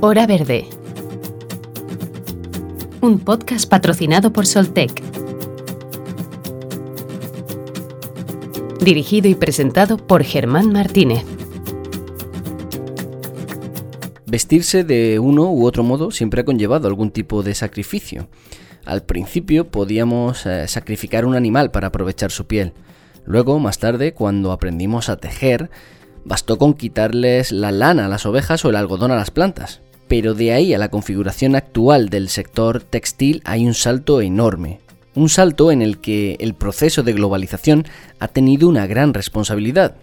Hora Verde. Un podcast patrocinado por Soltec. Dirigido y presentado por Germán Martínez. Vestirse de uno u otro modo siempre ha conllevado algún tipo de sacrificio. Al principio podíamos eh, sacrificar un animal para aprovechar su piel. Luego, más tarde, cuando aprendimos a tejer, bastó con quitarles la lana a las ovejas o el algodón a las plantas. Pero de ahí a la configuración actual del sector textil hay un salto enorme. Un salto en el que el proceso de globalización ha tenido una gran responsabilidad.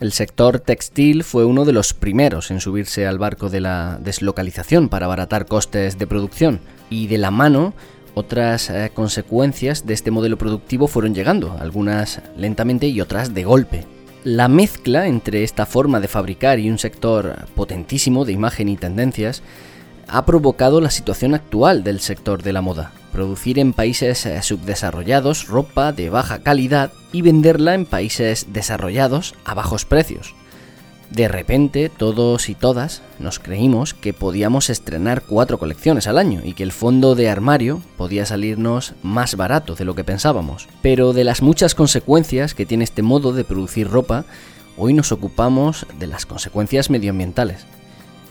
El sector textil fue uno de los primeros en subirse al barco de la deslocalización para abaratar costes de producción y de la mano otras eh, consecuencias de este modelo productivo fueron llegando, algunas lentamente y otras de golpe. La mezcla entre esta forma de fabricar y un sector potentísimo de imagen y tendencias ha provocado la situación actual del sector de la moda. Producir en países eh, subdesarrollados ropa de baja calidad y venderla en países desarrollados a bajos precios. De repente, todos y todas nos creímos que podíamos estrenar cuatro colecciones al año y que el fondo de armario podía salirnos más barato de lo que pensábamos. Pero de las muchas consecuencias que tiene este modo de producir ropa, hoy nos ocupamos de las consecuencias medioambientales.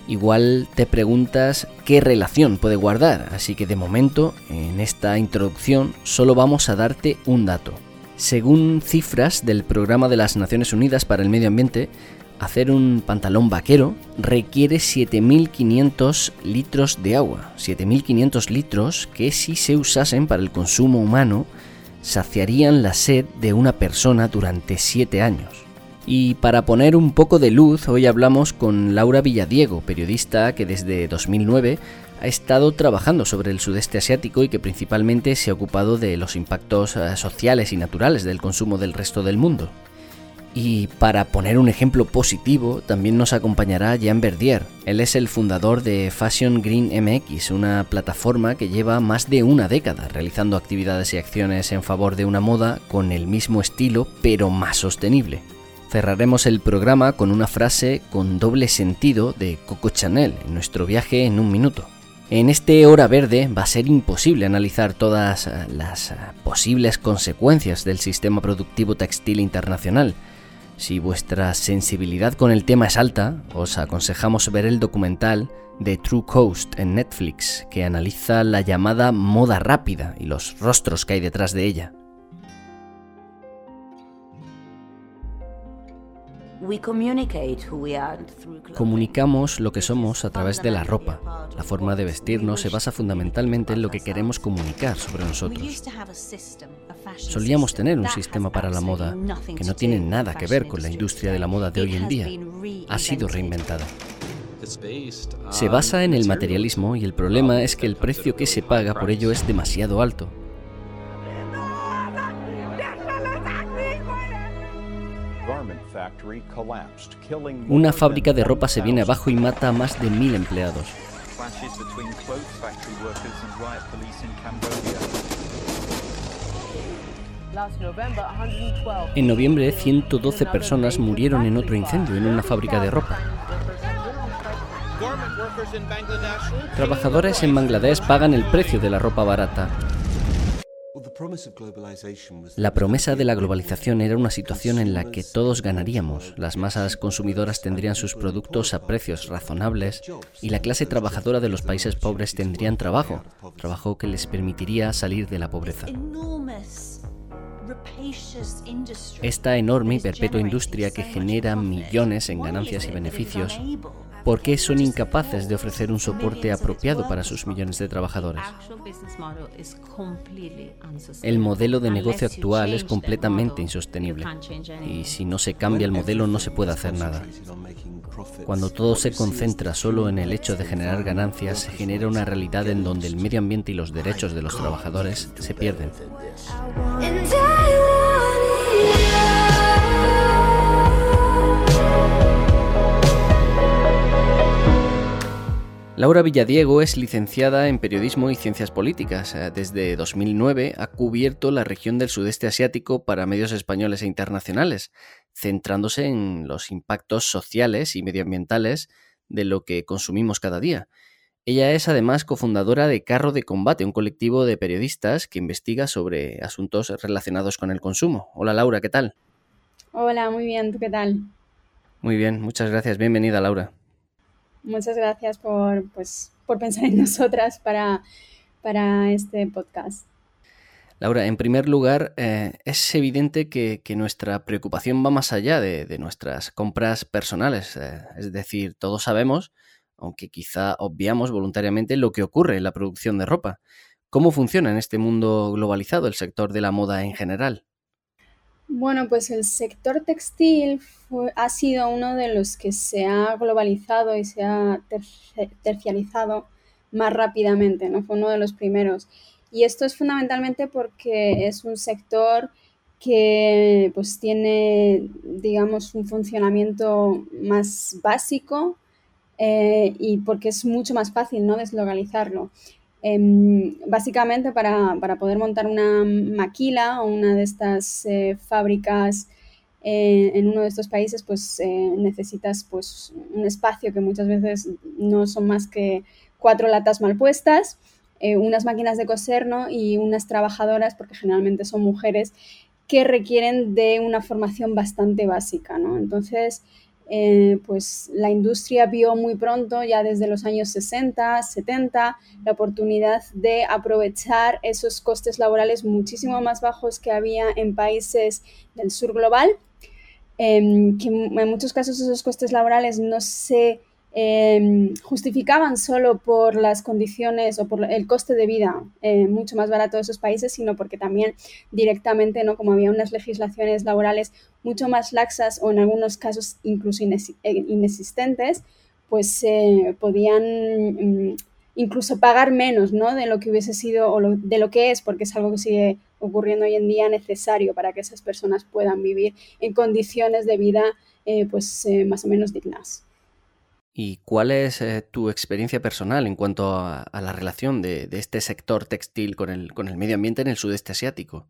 Igual te preguntas qué relación puede guardar, así que de momento, en esta introducción, solo vamos a darte un dato. Según cifras del Programa de las Naciones Unidas para el Medio Ambiente, hacer un pantalón vaquero requiere 7.500 litros de agua. 7.500 litros que si se usasen para el consumo humano saciarían la sed de una persona durante 7 años. Y para poner un poco de luz, hoy hablamos con Laura Villadiego, periodista que desde 2009 ha estado trabajando sobre el sudeste asiático y que principalmente se ha ocupado de los impactos eh, sociales y naturales del consumo del resto del mundo. Y para poner un ejemplo positivo, también nos acompañará Jean Verdier. Él es el fundador de Fashion Green MX, una plataforma que lleva más de una década realizando actividades y acciones en favor de una moda con el mismo estilo pero más sostenible. Cerraremos el programa con una frase con doble sentido de Coco Chanel en nuestro viaje en un minuto. En este hora verde va a ser imposible analizar todas las posibles consecuencias del sistema productivo textil internacional, si vuestra sensibilidad con el tema es alta, os aconsejamos ver el documental The True Coast en Netflix, que analiza la llamada moda rápida y los rostros que hay detrás de ella. Comunicamos lo que somos a través de la ropa. La forma de vestirnos se basa fundamentalmente en lo que queremos comunicar sobre nosotros. Solíamos tener un sistema para la moda que no tiene nada que ver con la industria de la moda de hoy en día. Ha sido reinventada. Se basa en el materialismo y el problema es que el precio que se paga por ello es demasiado alto. Una fábrica de ropa se viene abajo y mata a más de mil empleados. En noviembre, 112 personas murieron en otro incendio en una fábrica de ropa. Trabajadores en Bangladesh pagan el precio de la ropa barata. La promesa de la globalización era una situación en la que todos ganaríamos, las masas consumidoras tendrían sus productos a precios razonables y la clase trabajadora de los países pobres tendrían trabajo, trabajo que les permitiría salir de la pobreza. Esta enorme y perpetua industria que genera millones en ganancias y beneficios ¿Por qué son incapaces de ofrecer un soporte apropiado para sus millones de trabajadores? El modelo de negocio actual es completamente insostenible y si no se cambia el modelo no se puede hacer nada. Cuando todo se concentra solo en el hecho de generar ganancias, se genera una realidad en donde el medio ambiente y los derechos de los trabajadores se pierden. Laura Villadiego es licenciada en Periodismo y Ciencias Políticas. Eh, desde 2009 ha cubierto la región del sudeste asiático para medios españoles e internacionales, centrándose en los impactos sociales y medioambientales de lo que consumimos cada día. Ella es además cofundadora de Carro de Combate, un colectivo de periodistas que investiga sobre asuntos relacionados con el consumo. Hola Laura, ¿qué tal? Hola, muy bien, ¿tú qué tal? Muy bien, muchas gracias. Bienvenida Laura. Muchas gracias por, pues, por pensar en nosotras para, para este podcast. Laura, en primer lugar, eh, es evidente que, nuestra preocupación va más allá de, nuestras compras personales. Eh, es decir, todos sabemos, aunque quizá obviamos voluntariamente, lo que ocurre en la producción de ropa. ¿Cómo funciona en este mundo globalizado el sector de la moda en general? Bueno, pues el sector textil ha sido uno de los que se ha globalizado y se ha terciarizado más rápidamente, ¿no? Fue uno de los primeros. Y esto es fundamentalmente porque es un sector que pues tiene, digamos, un funcionamiento más básico eh, y porque es mucho más fácil ¿no? deslocalizarlo. Em, básicamente para, poder montar una maquila o una de estas eh, fábricas eh, en uno de estos países, pues necesitas pues, un espacio que muchas veces no son más que cuatro latas mal puestas eh, unas máquinas de coser y unas trabajadoras, porque generalmente son mujeres, que requieren de una formación bastante básica. ¿no? Entonces, eh, pues la industria vio muy pronto, ya desde los años 60, 70, la oportunidad de aprovechar esos costes laborales muchísimo más bajos que había en países del sur global, em, que en muchos casos esos costes laborales no se Em, justificaban solo por las condiciones o por el coste de vida eh, mucho más barato de esos países, sino porque también directamente, ¿no? como había unas legislaciones laborales mucho más laxas o en algunos casos incluso eh, inexistentes, pues eh, podían mm, incluso pagar menos ¿no? de lo que hubiese sido o de lo que es, porque es algo que sigue ocurriendo hoy en día necesario para que esas personas puedan vivir en condiciones de vida pues más o menos dignas. ¿Y cuál es eh, tu experiencia personal en cuanto a, la relación de, este sector textil con el, medio ambiente en el sudeste asiático?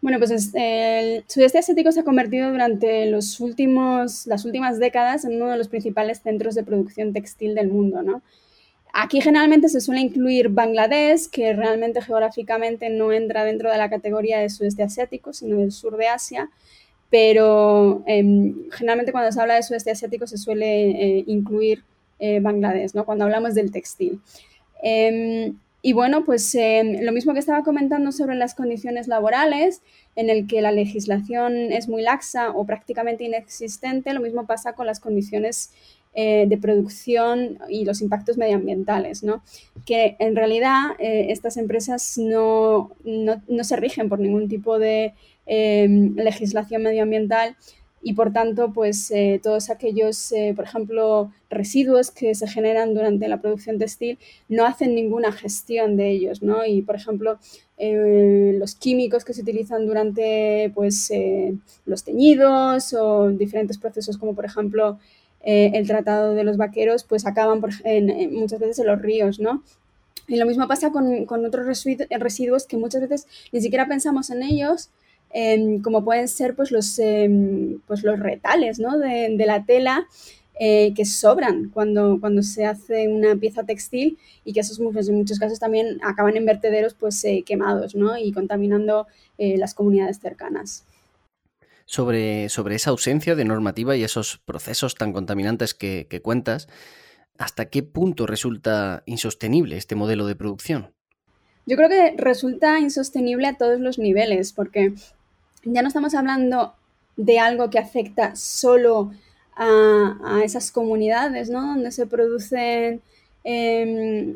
Bueno, pues el sudeste asiático se ha convertido durante los últimos, las últimas décadas en uno de los principales centros de producción textil del mundo, ¿no? Aquí generalmente se suele incluir Bangladesh, que realmente geográficamente no entra dentro de la categoría de sudeste asiático, sino del sur de Asia, pero em, generalmente cuando se habla de sudeste asiático se suele eh, incluir eh, Bangladesh, ¿no? Cuando hablamos del textil. Em, y bueno, pues em, lo mismo que estaba comentando sobre las condiciones laborales, en el que la legislación es muy laxa o prácticamente inexistente, lo mismo pasa con las condiciones eh, de producción y los impactos medioambientales, ¿no? Que en realidad estas empresas no, no, no, se rigen por ningún tipo de Em, legislación medioambiental y por tanto, pues eh, todos aquellos, eh, por ejemplo, residuos que se generan durante la producción textil no hacen ninguna gestión de ellos, ¿no? Y por ejemplo, eh, los químicos que se utilizan durante pues, los teñidos o diferentes procesos como por ejemplo el tratado de los vaqueros, pues acaban muchas veces en los ríos, ¿no? Y lo mismo pasa con, con otros residuos que muchas veces ni siquiera pensamos en ellos Em, como pueden ser pues los, em, pues los retales de, la tela eh, que sobran cuando, cuando se hace una pieza textil y que esos pues, en muchos casos también acaban en vertederos pues, eh, quemados y contaminando eh, las comunidades cercanas. Sobre, sobre, esa ausencia de normativa y esos procesos tan contaminantes que, que cuentas, ¿hasta qué punto resulta insostenible este modelo de producción? Yo creo que resulta insostenible a todos los niveles, porque ya no estamos hablando de algo que afecta solo a, esas comunidades, ¿no? Donde se producen, em,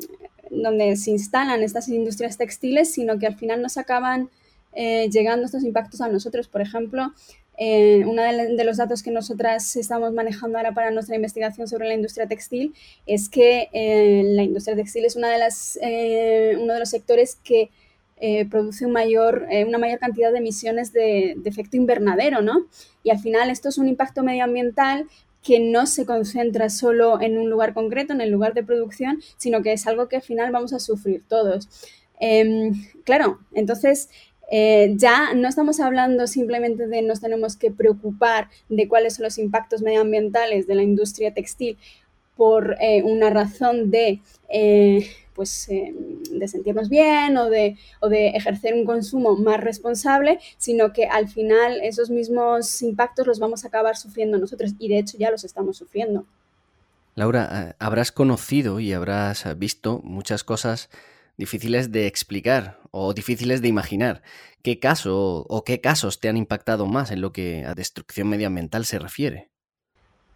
donde se instalan estas industrias textiles, sino que al final nos acaban eh, llegando estos impactos a nosotros. Por ejemplo, eh, uno de, los datos que nosotras estamos manejando ahora para nuestra investigación sobre la industria textil es que eh, la industria textil es una de las, uno de los sectores que eh, produce eh, una mayor cantidad de emisiones de, efecto invernadero, ¿no? Y al final esto es un impacto medioambiental que no se concentra solo en un lugar concreto, en el lugar de producción, sino que es algo que al final vamos a sufrir todos. Em, claro, entonces eh, ya no estamos hablando simplemente de nos tenemos que preocupar de cuáles son los impactos medioambientales de la industria textil por una razón de, pues, de sentirnos bien o de, o de ejercer un consumo más responsable, sino que al final esos mismos impactos los vamos a acabar sufriendo nosotros y de hecho ya los estamos sufriendo. Laura, habrás conocido y habrás visto muchas cosas difíciles de explicar o difíciles de imaginar. ¿Qué caso o qué casos te han impactado más en lo que a destrucción medioambiental se refiere?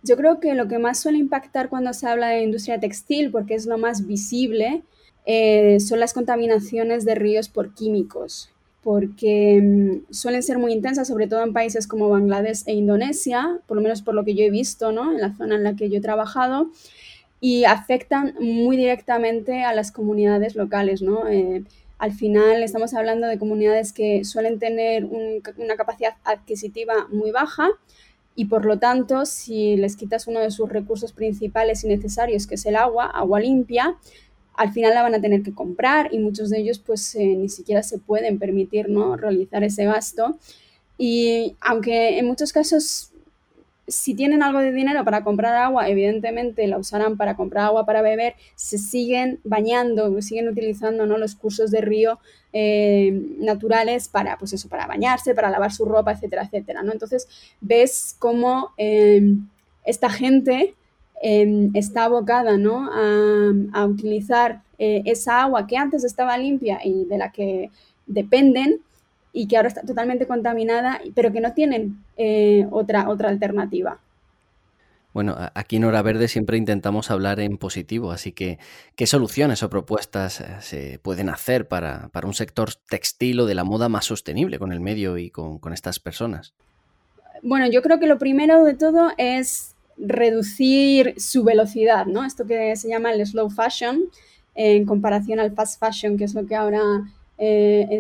Yo creo que lo que más suele impactar cuando se habla de industria textil, porque es lo más visible, eh, son las contaminaciones de ríos por químicos, porque mm, suelen ser muy intensas, sobre todo en países como Bangladesh e Indonesia, por lo menos por lo que yo he visto ¿no? en la zona en la que yo he trabajado y afectan muy directamente a las comunidades locales, ¿no? Eh, al final estamos hablando de comunidades que suelen tener una capacidad adquisitiva muy baja y por lo tanto si les quitas uno de sus recursos principales y necesarios que es el agua, agua limpia, al final la van a tener que comprar y muchos de ellos pues eh, ni siquiera se pueden permitir ¿no? realizar ese gasto y aunque en muchos casos si tienen algo de dinero para comprar agua, evidentemente la usarán para comprar agua para beber, se siguen bañando, siguen utilizando ¿no? los cursos de río eh, naturales para, pues eso, para bañarse, para lavar su ropa, etcétera, etcétera. ¿no? Entonces ves cómo em, esta gente em, está abocada ¿no? a, utilizar eh, esa agua que antes estaba limpia y de la que dependen y que ahora está totalmente contaminada, pero que no tienen eh, otra, otra alternativa. Bueno, aquí en Hora Verde siempre intentamos hablar en positivo, así que ¿qué soluciones o propuestas eh, se pueden hacer para, un sector textil o de la moda más sostenible con el medio y con, estas personas? Bueno, yo creo que lo primero de todo es reducir su velocidad, ¿no? Esto que se llama el slow fashion, en comparación al fast fashion, que es lo que ahora eh,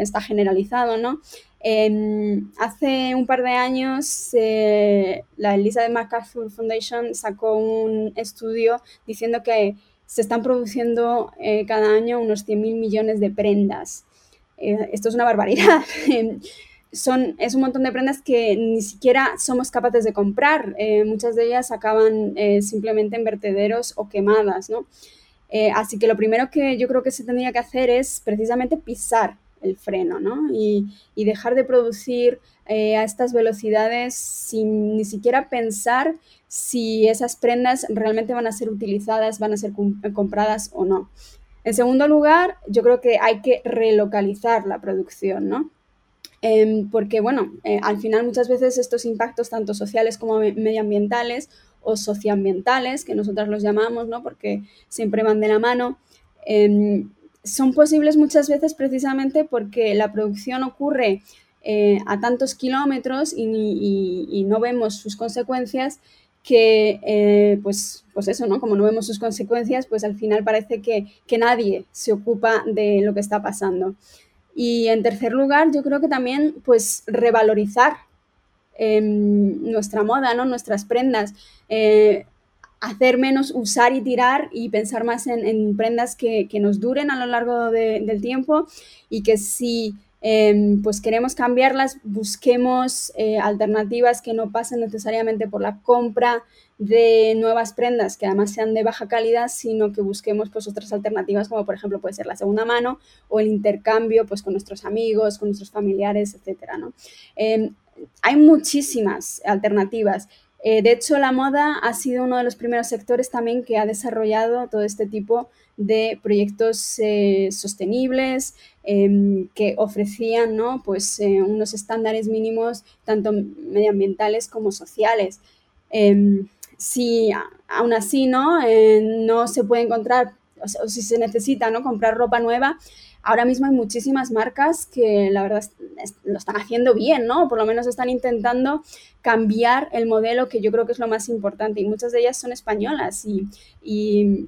está generalizado, ¿no? Em, hace un par de años eh, la Elizabeth MacArthur Foundation sacó un estudio diciendo que se están produciendo eh, cada año unos 100.000 millones de prendas. esto es una barbaridad. Son, es un montón de prendas que ni siquiera somos capaces de comprar. muchas de ellas acaban simplemente en vertederos o quemadas, ¿no? Eh, así que lo primero que yo creo que se tendría que hacer es precisamente pisar el freno, ¿no? Y, dejar de producir eh, a estas velocidades sin ni siquiera pensar si esas prendas realmente van a ser utilizadas, van a ser compradas o no. En segundo lugar, yo creo que hay que relocalizar la producción, ¿no? Em, porque, bueno, eh, al final muchas veces estos impactos, tanto sociales como medioambientales, o socioambientales, que nosotros los llamamos, ¿no? porque siempre van de la mano, em, son posibles muchas veces precisamente porque la producción ocurre eh, a tantos kilómetros y, no vemos sus consecuencias que, eh, pues, pues eso, ¿no? Como no vemos sus consecuencias, pues al final parece que, que nadie se ocupa de lo que está pasando. Y en tercer lugar, yo creo que también, pues, revalorizar nuestra moda, ¿no? nuestras prendas. Eh, hacer menos usar y tirar y pensar más en, prendas que, nos duren a lo largo del tiempo y que si em, pues queremos cambiarlas, busquemos eh, alternativas que no pasen necesariamente por la compra de nuevas prendas que además sean de baja calidad, sino que busquemos pues otras alternativas como por ejemplo puede ser la segunda mano o el intercambio pues con nuestros amigos, con nuestros familiares, etcétera, ¿no? Em, hay muchísimas alternativas. Eh, de hecho, la moda ha sido uno de los primeros sectores también que ha desarrollado todo este tipo de proyectos eh, sostenibles em, que ofrecían ¿no? pues, eh, unos estándares mínimos tanto medioambientales como sociales. Em, si aún así ¿no? no se puede encontrar o, si se necesita ¿no? comprar ropa nueva, ahora mismo hay muchísimas marcas que la verdad lo están haciendo bien, ¿no? Por lo menos están intentando cambiar el modelo que yo creo que es lo más importante y muchas de ellas son españolas y,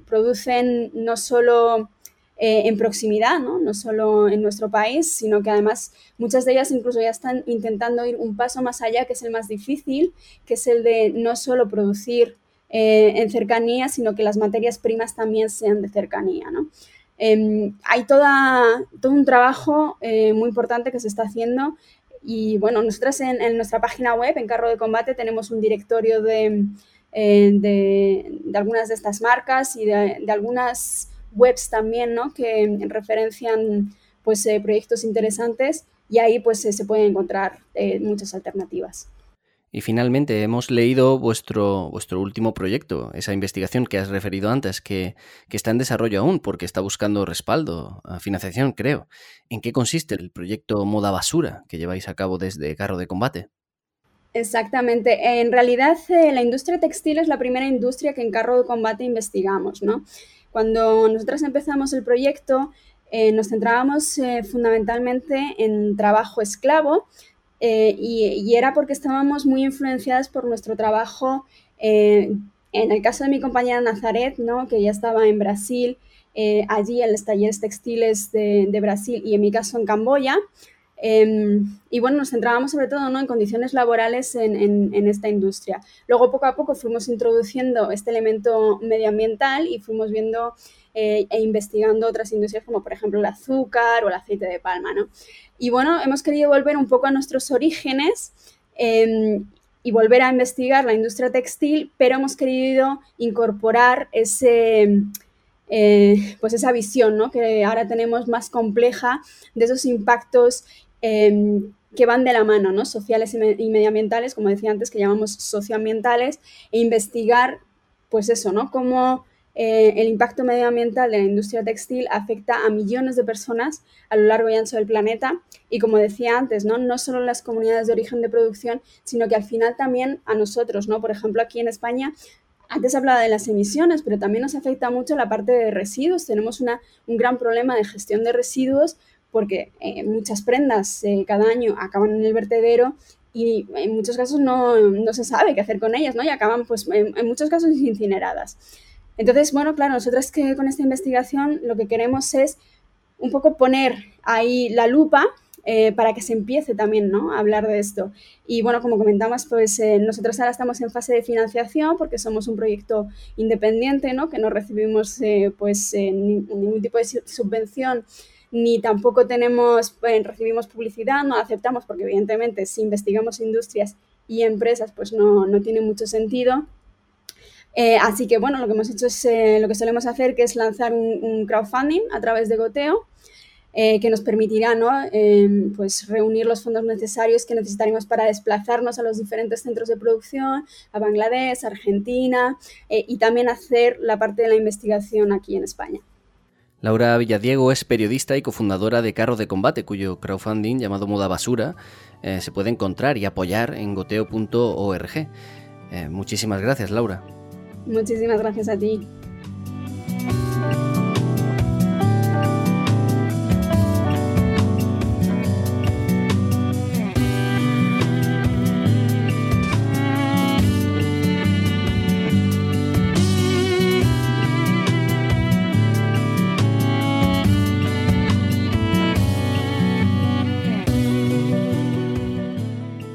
producen no solo eh, en proximidad, ¿no? no solo en nuestro país, sino que además muchas de ellas incluso ya están intentando ir un paso más allá, que es el más difícil, que es el de no solo producir eh, en cercanía, sino que las materias primas también sean de cercanía. ¿no? Em, hay toda, todo un trabajo eh, muy importante que se está haciendo y bueno, nosotras en, nuestra página web, en Carro de Combate, tenemos un directorio de, eh, algunas de estas marcas y de, algunas webs también, ¿no? Que referencian pues, eh, proyectos interesantes y ahí pues se pueden encontrar muchas alternativas. Y finalmente hemos leído vuestro, vuestro último proyecto, esa investigación que has referido antes, que, está en desarrollo aún porque está buscando respaldo, financiación, creo. ¿En qué consiste el proyecto Moda Basura que lleváis a cabo desde Carro de Combate? Exactamente. En realidad, eh, la industria textil es la primera industria que en Carro de Combate investigamos, ¿no? Cuando nosotros empezamos el proyecto, eh, nos centrábamos eh, fundamentalmente en trabajo esclavo, eh, y, era porque estábamos muy influenciadas por nuestro trabajo. Eh, en el caso de mi compañera Nazaret, ¿no? que ya estaba en Brasil, eh, allí en los talleres textiles de, Brasil y en mi caso en Camboya. Em, y bueno, nos centrábamos sobre todo ¿no? en condiciones laborales en, en, esta industria. Luego, poco a poco, fuimos introduciendo este elemento medioambiental y fuimos viendo e investigando otras industrias como, por ejemplo, el azúcar o el aceite de palma. ¿no? Y bueno, hemos querido volver un poco a nuestros orígenes em, y volver a investigar la industria textil, pero hemos querido incorporar ese, eh, pues esa visión ¿no? que ahora tenemos más compleja de esos impactos em, que van de la mano, ¿no? sociales y, medioambientales, como decía antes, que llamamos socioambientales, e investigar, pues eso, ¿no? Cómo eh, el impacto medioambiental de la industria textil afecta a millones de personas a lo largo y ancho del planeta y como decía antes, ¿no? no solo las comunidades de origen de producción, sino que al final también a nosotros, ¿no? Por ejemplo, aquí en España antes hablaba de las emisiones, pero también nos afecta mucho la parte de residuos. Tenemos una, un gran problema de gestión de residuos porque eh, muchas prendas eh, cada año acaban en el vertedero y en muchos casos no, no, se sabe qué hacer con ellas, ¿no? Y acaban, pues, en, en muchos casos incineradas. Entonces, bueno, claro, nosotras que con esta investigación lo que queremos es un poco poner ahí la lupa eh, para que se empiece también ¿no? a hablar de esto. Y bueno, como comentamos, pues eh, nosotros ahora estamos en fase de financiación porque somos un proyecto independiente, ¿no? que no recibimos eh, pues, ningún tipo de subvención ni tampoco tenemos, recibimos publicidad, no aceptamos porque evidentemente si investigamos industrias y empresas pues no, no tiene mucho sentido. Eh, así que bueno, lo que hemos hecho es eh, lo que solemos hacer, que es lanzar un, crowdfunding a través de Goteo, eh, que nos permitirá ¿no? Em, pues reunir los fondos necesarios que necesitaremos para desplazarnos a los diferentes centros de producción, a Bangladesh, Argentina, y también hacer la parte de la investigación aquí en España. Laura Villadiego es periodista y cofundadora de Carro de Combate, cuyo crowdfunding llamado Moda Basura se puede encontrar y apoyar en goteo.org. muchísimas gracias, Laura. Muchísimas gracias a ti.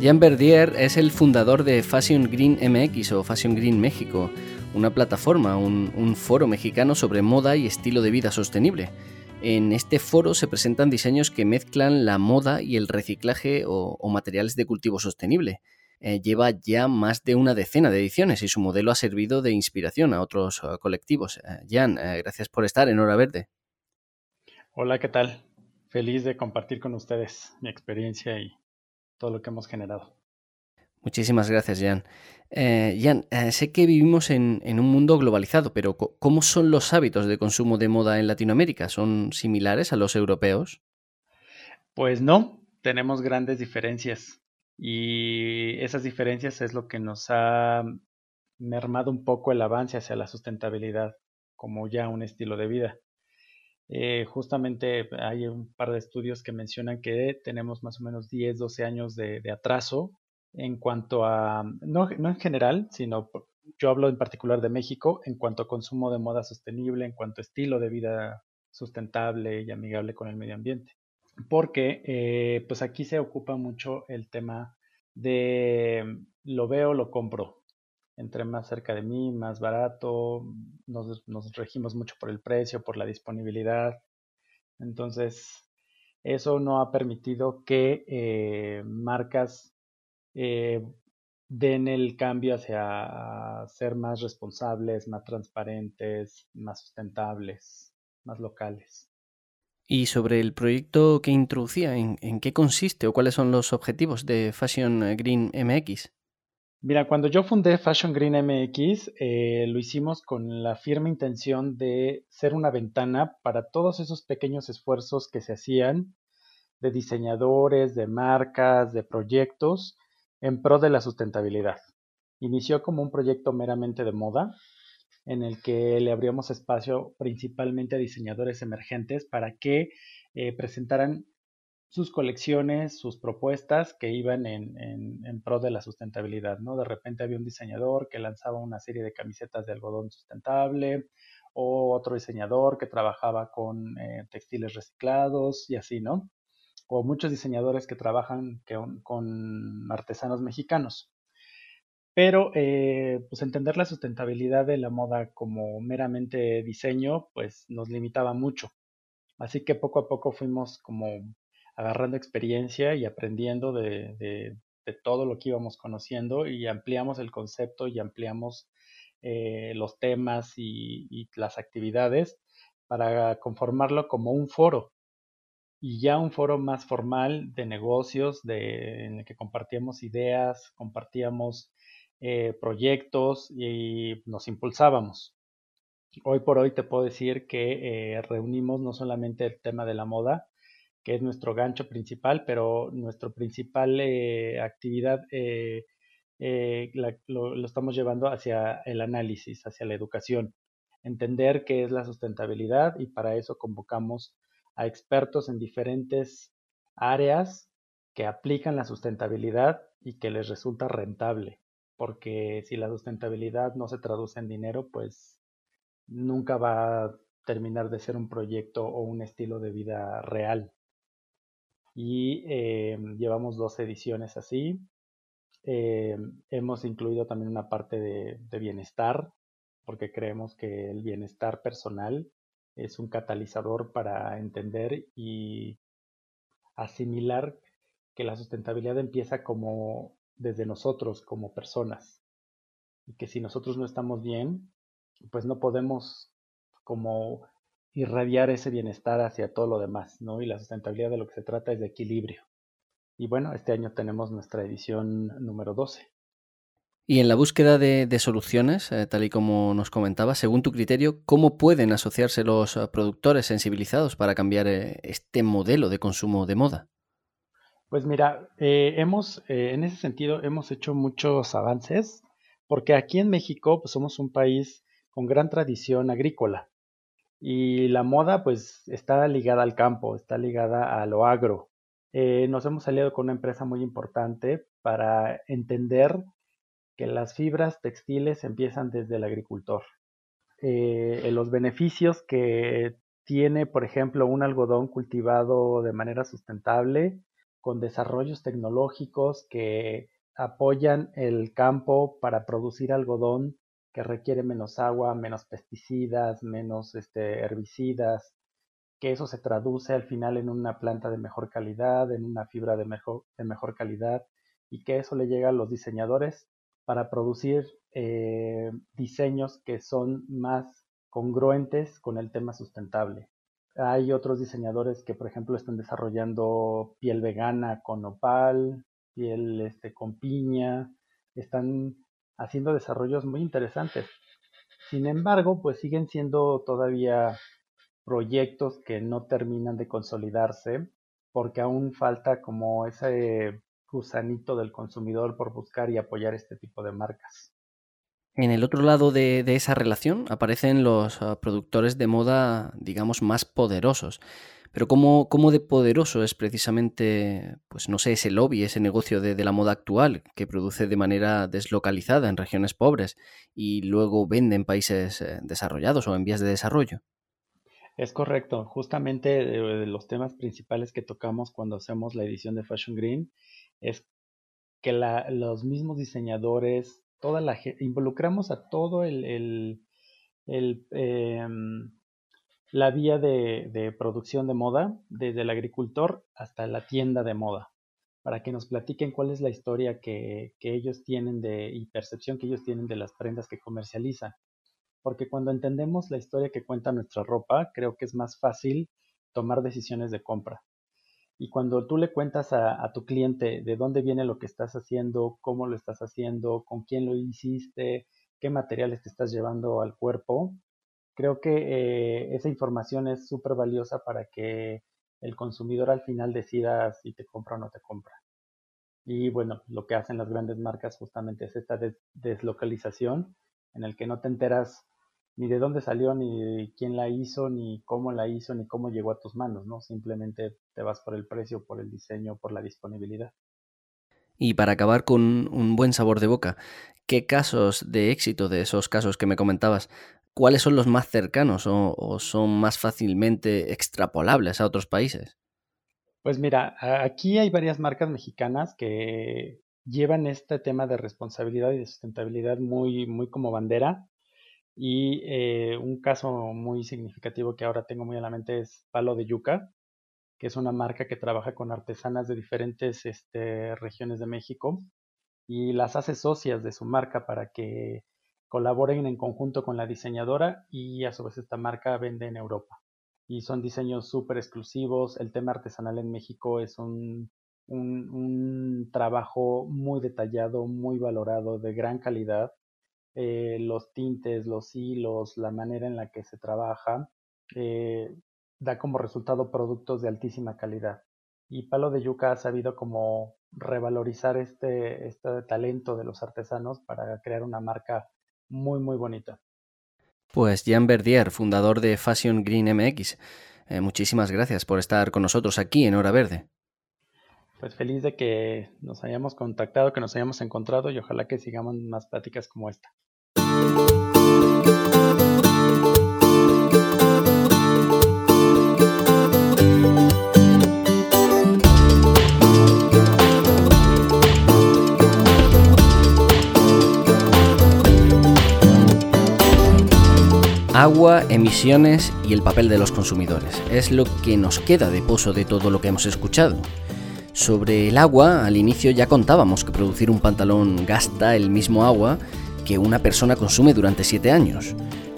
Jean Verdier es el fundador de Fashion Green MX o Fashion Green México, una plataforma, un, foro mexicano sobre moda y estilo de vida sostenible. En este foro se presentan diseños que mezclan la moda y el reciclaje o, materiales de cultivo sostenible. Eh, lleva ya más de una decena de ediciones y su modelo ha servido de inspiración a otros eh, colectivos. Eh, Jan, gracias por estar en Hora Verde. Hola, ¿qué tal? Feliz de compartir con ustedes mi experiencia y todo lo que hemos generado. Muchísimas gracias, Jan. Eh, Jan, eh, sé que vivimos en, un mundo globalizado, pero ¿cómo son los hábitos de consumo de moda en Latinoamérica? ¿Son similares a los europeos? Pues no, tenemos grandes diferencias y esas diferencias es lo que nos ha mermado un poco el avance hacia la sustentabilidad como ya un estilo de vida. Eh, justamente hay un par de estudios que mencionan que tenemos más o menos 10, 12 años de, atraso en cuanto a, no, no, en general, sino yo hablo en particular de México, en cuanto a consumo de moda sostenible, en cuanto a estilo de vida sustentable y amigable con el medio ambiente. Porque eh, pues aquí se ocupa mucho el tema de lo veo, lo compro entre más cerca de mí, más barato, nos, regimos mucho por el precio, por la disponibilidad. Entonces, eso no ha permitido que eh, marcas eh, den el cambio hacia ser más responsables, más transparentes, más sustentables, más locales. Y sobre el proyecto que introducía, ¿en, qué consiste o cuáles son los objetivos de Fashion Green MX? Mira, cuando yo fundé Fashion Green MX, eh, lo hicimos con la firme intención de ser una ventana para todos esos pequeños esfuerzos que se hacían de diseñadores, de marcas, de proyectos en pro de la sustentabilidad. Inició como un proyecto meramente de moda, en el que le abríamos espacio principalmente a diseñadores emergentes para que eh, presentaran sus colecciones, sus propuestas que iban en, pro de la sustentabilidad, ¿no? De repente había un diseñador que lanzaba una serie de camisetas de algodón sustentable, o otro diseñador que trabajaba con eh, textiles reciclados y así, ¿no? O muchos diseñadores que trabajan con artesanos mexicanos. Pero, eh, pues entender la sustentabilidad de la moda como meramente diseño, pues nos limitaba mucho. Así que poco a poco fuimos como agarrando experiencia y aprendiendo de, todo lo que íbamos conociendo y ampliamos el concepto y ampliamos eh, los temas y, las actividades para conformarlo como un foro y ya un foro más formal de negocios en el que compartíamos ideas, compartíamos eh, proyectos y nos impulsábamos. Hoy por hoy te puedo decir que eh, reunimos no solamente el tema de la moda, que es nuestro gancho principal, pero nuestra principal eh, actividad eh, eh, lo, estamos llevando hacia el análisis, hacia la educación, entender qué es la sustentabilidad y para eso convocamos a expertos en diferentes áreas que aplican la sustentabilidad y que les resulta rentable, porque si la sustentabilidad no se traduce en dinero, pues nunca va a terminar de ser un proyecto o un estilo de vida real y em, llevamos dos ediciones así. Em, hemos incluido también una parte de, bienestar, porque creemos que el bienestar personal es un catalizador para entender y asimilar que la sustentabilidad empieza como desde nosotros como personas y que si nosotros no estamos bien, pues no podemos como irradiar ese bienestar hacia todo lo demás, ¿no? Y la sustentabilidad de lo que se trata es de equilibrio. Y bueno, este año tenemos nuestra edición número 12. Y en la búsqueda de, soluciones, eh, tal y como nos comentaba, según tu criterio, ¿cómo pueden asociarse los eh, productores sensibilizados para cambiar eh, este modelo de consumo de moda? Pues mira, hemos, en ese sentido, hemos hecho muchos avances, porque aquí en México pues, somos un país con gran tradición agrícola. Y la moda pues está ligada al campo, está ligada a lo agro. Eh, nos hemos salido con una empresa muy importante para entender que las fibras textiles empiezan desde el agricultor. Eh, los beneficios que tiene, por ejemplo, un algodón cultivado de manera sustentable, con desarrollos tecnológicos que apoyan el campo para producir algodón que requiere menos agua, menos pesticidas, menos este, herbicidas, que eso se traduce al final en una planta de mejor calidad, en una fibra de mejor, calidad, y que eso le llega a los diseñadores para producir eh, diseños que son más congruentes con el tema sustentable. Hay otros diseñadores que, por ejemplo, están desarrollando piel vegana con opal, piel este, con piña, están haciendo desarrollos muy interesantes. Sin embargo, pues siguen siendo todavía proyectos que no terminan de consolidarse porque aún falta como ese gusanito del consumidor por buscar y apoyar este tipo de marcas. En el otro lado de, esa relación aparecen los ah, productores de moda, digamos, más poderosos. Pero ¿cómo, ¿cómo, de poderoso es precisamente, pues no sé, ese lobby, ese negocio de, la moda actual que produce de manera deslocalizada en regiones pobres y luego vende en países eh, desarrollados o en vías de desarrollo? Es correcto. Justamente de, los temas principales que tocamos cuando hacemos la edición de Fashion Green es que los mismos diseñadores, toda la involucramos a todo el, el, em, la vía de, producción de moda, desde el agricultor hasta la tienda de moda. para que nos platiquen cuál es la historia que, ellos tienen de, y percepción que ellos tienen de las prendas que comercializan. Porque cuando entendemos la historia que cuenta nuestra ropa, creo que es más fácil tomar decisiones de compra. Y cuando tú le cuentas a, tu cliente de dónde viene lo que estás haciendo, cómo lo estás haciendo, con quién lo hiciste, qué materiales te estás llevando al cuerpo, creo que eh, esa información es súper valiosa para que el consumidor al final decida si te compra o no te compra. Y bueno, lo que hacen las grandes marcas justamente es esta deslocalización en el que no te enteras ni de dónde salió, ni quién la hizo, ni cómo la hizo, ni cómo llegó a tus manos, ¿no? Simplemente te vas por el precio, por el diseño, por la disponibilidad. Y para acabar con un buen sabor de boca, ¿qué casos de éxito de esos casos que me comentabas, cuáles son los más cercanos o, son más fácilmente extrapolables a otros países? Pues mira, aquí hay varias marcas mexicanas que llevan este tema de responsabilidad y de sustentabilidad muy, muy como bandera. Y eh, un caso muy significativo que ahora tengo muy a la mente es Palo de Yuca, que es una marca que trabaja con artesanas de diferentes este, regiones de México y las hace socias de su marca para que colaboren en conjunto con la diseñadora y a su vez esta marca vende en Europa. Y son diseños súper exclusivos. El tema artesanal en México es un, un trabajo muy detallado, muy valorado, de gran calidad eh, los tintes, los hilos, la manera en la que se trabaja, eh, da como resultado productos de altísima calidad. Y Palo de Yuca ha sabido como revalorizar este, este talento de los artesanos para crear una marca muy, muy bonita. Pues Jean Verdier, fundador de Fashion Green MX, eh, muchísimas gracias por estar con nosotros aquí en Hora Verde. Pues feliz de que nos hayamos contactado, que nos hayamos encontrado y ojalá que sigamos más pláticas como esta. Agua, emisiones y el papel de los consumidores. Es lo que nos queda de pozo de todo lo que hemos escuchado. Sobre el agua, al inicio ya contábamos que producir un pantalón gasta el mismo agua que una persona consume durante 7 años.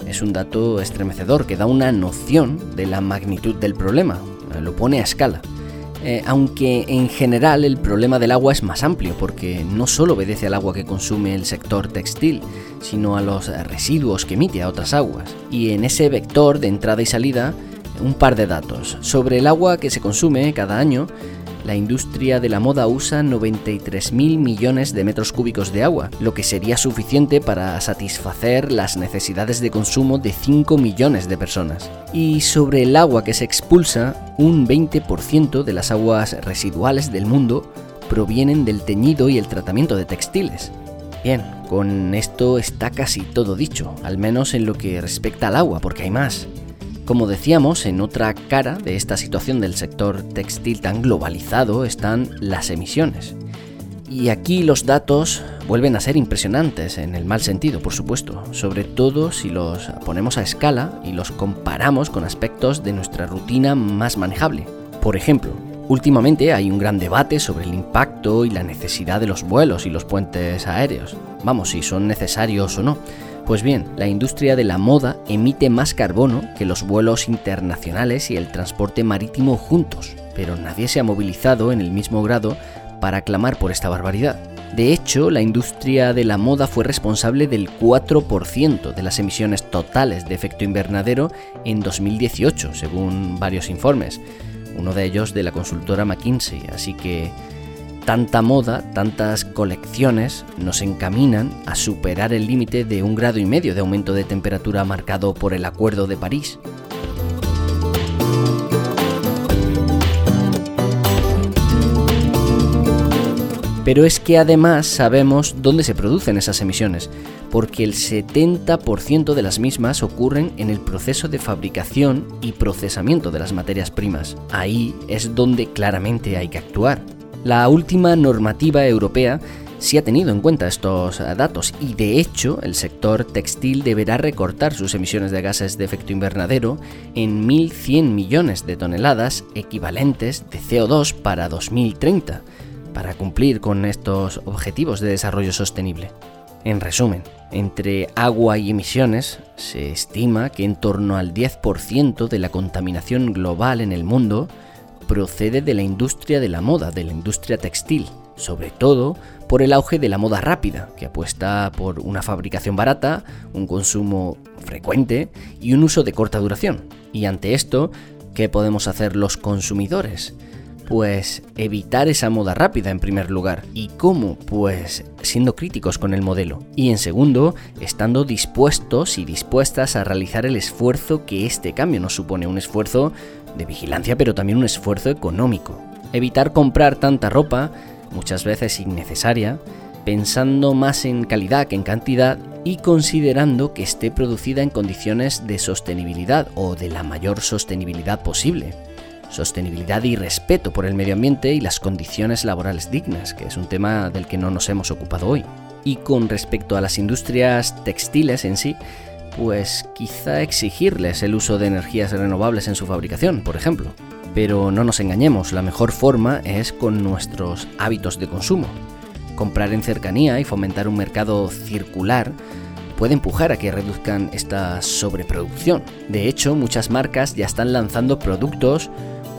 Es un dato estremecedor que da una noción de la magnitud del problema, lo pone a escala. Eh, aunque en general el problema del agua es más amplio, porque no solo obedece al agua que consume el sector textil, sino a los residuos que emite a otras aguas. Y en ese vector de entrada y salida, un par de datos. Sobre el agua que se consume cada año, la industria de la moda usa 93.000 millones de metros cúbicos de agua, lo que sería suficiente para satisfacer las necesidades de consumo de 5 millones de personas. Y sobre el agua que se expulsa, un 20% de las aguas residuales del mundo provienen del teñido y el tratamiento de textiles. Bien, con esto está casi todo dicho, al menos en lo que respecta al agua, porque hay más. Como decíamos, en otra cara de esta situación del sector textil tan globalizado están las emisiones. Y aquí los datos vuelven a ser impresionantes, en el mal sentido, por supuesto, sobre todo si los ponemos a escala y los comparamos con aspectos de nuestra rutina más manejable. Por ejemplo, últimamente hay un gran debate sobre el impacto y la necesidad de los vuelos y los puentes aéreos. Vamos, si son necesarios o no. Pues bien, la industria de la moda emite más carbono que los vuelos internacionales y el transporte marítimo juntos, pero nadie se ha movilizado en el mismo grado para clamar por esta barbaridad. De hecho, la industria de la moda fue responsable del 4% de las emisiones totales de efecto invernadero en 2018, según varios informes, uno de ellos de la consultora McKinsey, así que tanta moda, tantas colecciones nos encaminan a superar el límite de un grado y medio de aumento de temperatura marcado por el Acuerdo de París. Pero es que además sabemos dónde se producen esas emisiones, porque el 70% de las mismas ocurren en el proceso de fabricación y procesamiento de las materias primas. Ahí es donde claramente hay que actuar. La última normativa europea sí ha tenido en cuenta estos datos y de hecho el sector textil deberá recortar sus emisiones de gases de efecto invernadero en 1.100 millones de toneladas equivalentes de CO2 para 2030 para cumplir con estos objetivos de desarrollo sostenible. En resumen, entre agua y emisiones, se estima que en torno al 10% de la contaminación global en el mundo procede de la industria de la moda, de la industria textil, sobre todo por el auge de la moda rápida, que apuesta por una fabricación barata, un consumo frecuente y un uso de corta duración. Y ante esto, ¿qué podemos hacer los consumidores? Pues evitar esa moda rápida en primer lugar. ¿Y cómo? Pues siendo críticos con el modelo. Y en segundo, estando dispuestos y dispuestas a realizar el esfuerzo que este cambio nos supone. Un esfuerzo de vigilancia, pero también un esfuerzo económico. Evitar comprar tanta ropa, muchas veces innecesaria, pensando más en calidad que en cantidad y considerando que esté producida en condiciones de sostenibilidad o de la mayor sostenibilidad posible sostenibilidad y respeto por el medio ambiente y las condiciones laborales dignas, que es un tema del que no nos hemos ocupado hoy. Y con respecto a las industrias textiles en sí, pues quizá exigirles el uso de energías renovables en su fabricación, por ejemplo. Pero no nos engañemos, la mejor forma es con nuestros hábitos de consumo. Comprar en cercanía y fomentar un mercado circular puede empujar a que reduzcan esta sobreproducción. De hecho, muchas marcas ya están lanzando productos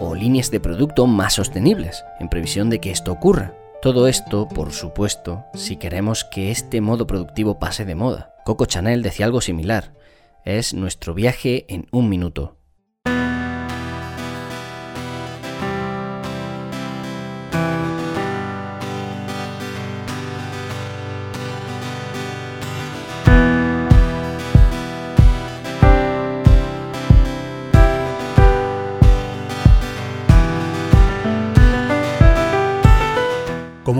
o líneas de producto más sostenibles, en previsión de que esto ocurra. Todo esto, por supuesto, si queremos que este modo productivo pase de moda. Coco Chanel decía algo similar. Es nuestro viaje en un minuto.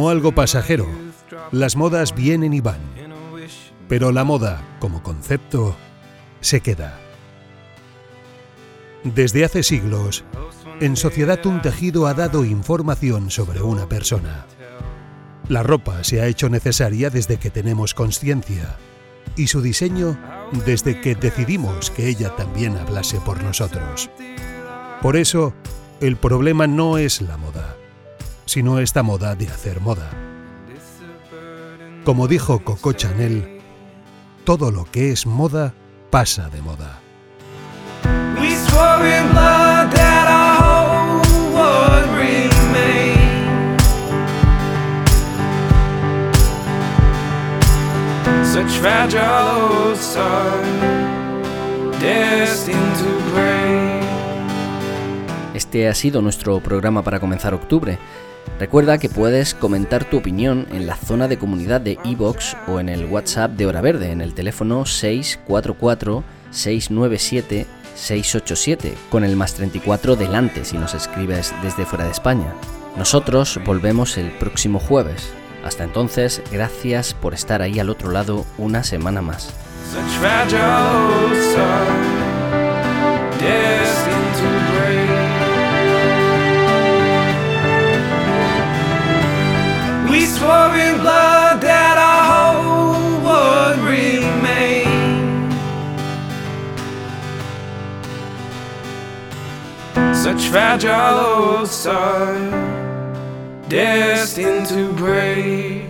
Como algo pasajero, las modas vienen y van, pero la moda, como concepto, se queda. Desde hace siglos, en Sociedad un tejido ha dado información sobre una persona. La ropa se ha hecho necesaria desde que tenemos conciencia y su diseño desde que decidimos que ella también hablase por nosotros. Por eso, el problema no es la moda, sino esta moda de hacer moda. Como dijo Coco Chanel, todo lo que es moda pasa de moda. Este ha sido nuestro programa para comenzar octubre. Recuerda que puedes comentar tu opinión en la zona de comunidad de iVoox o en el WhatsApp de Hora Verde en el teléfono 644-697-687 con el más 34 delante si nos escribes desde fuera de España. Nosotros volvemos el próximo jueves. Hasta entonces, gracias por estar ahí al otro lado una semana más. We blood that our whole would remain. Such fragile oh, old destined to break.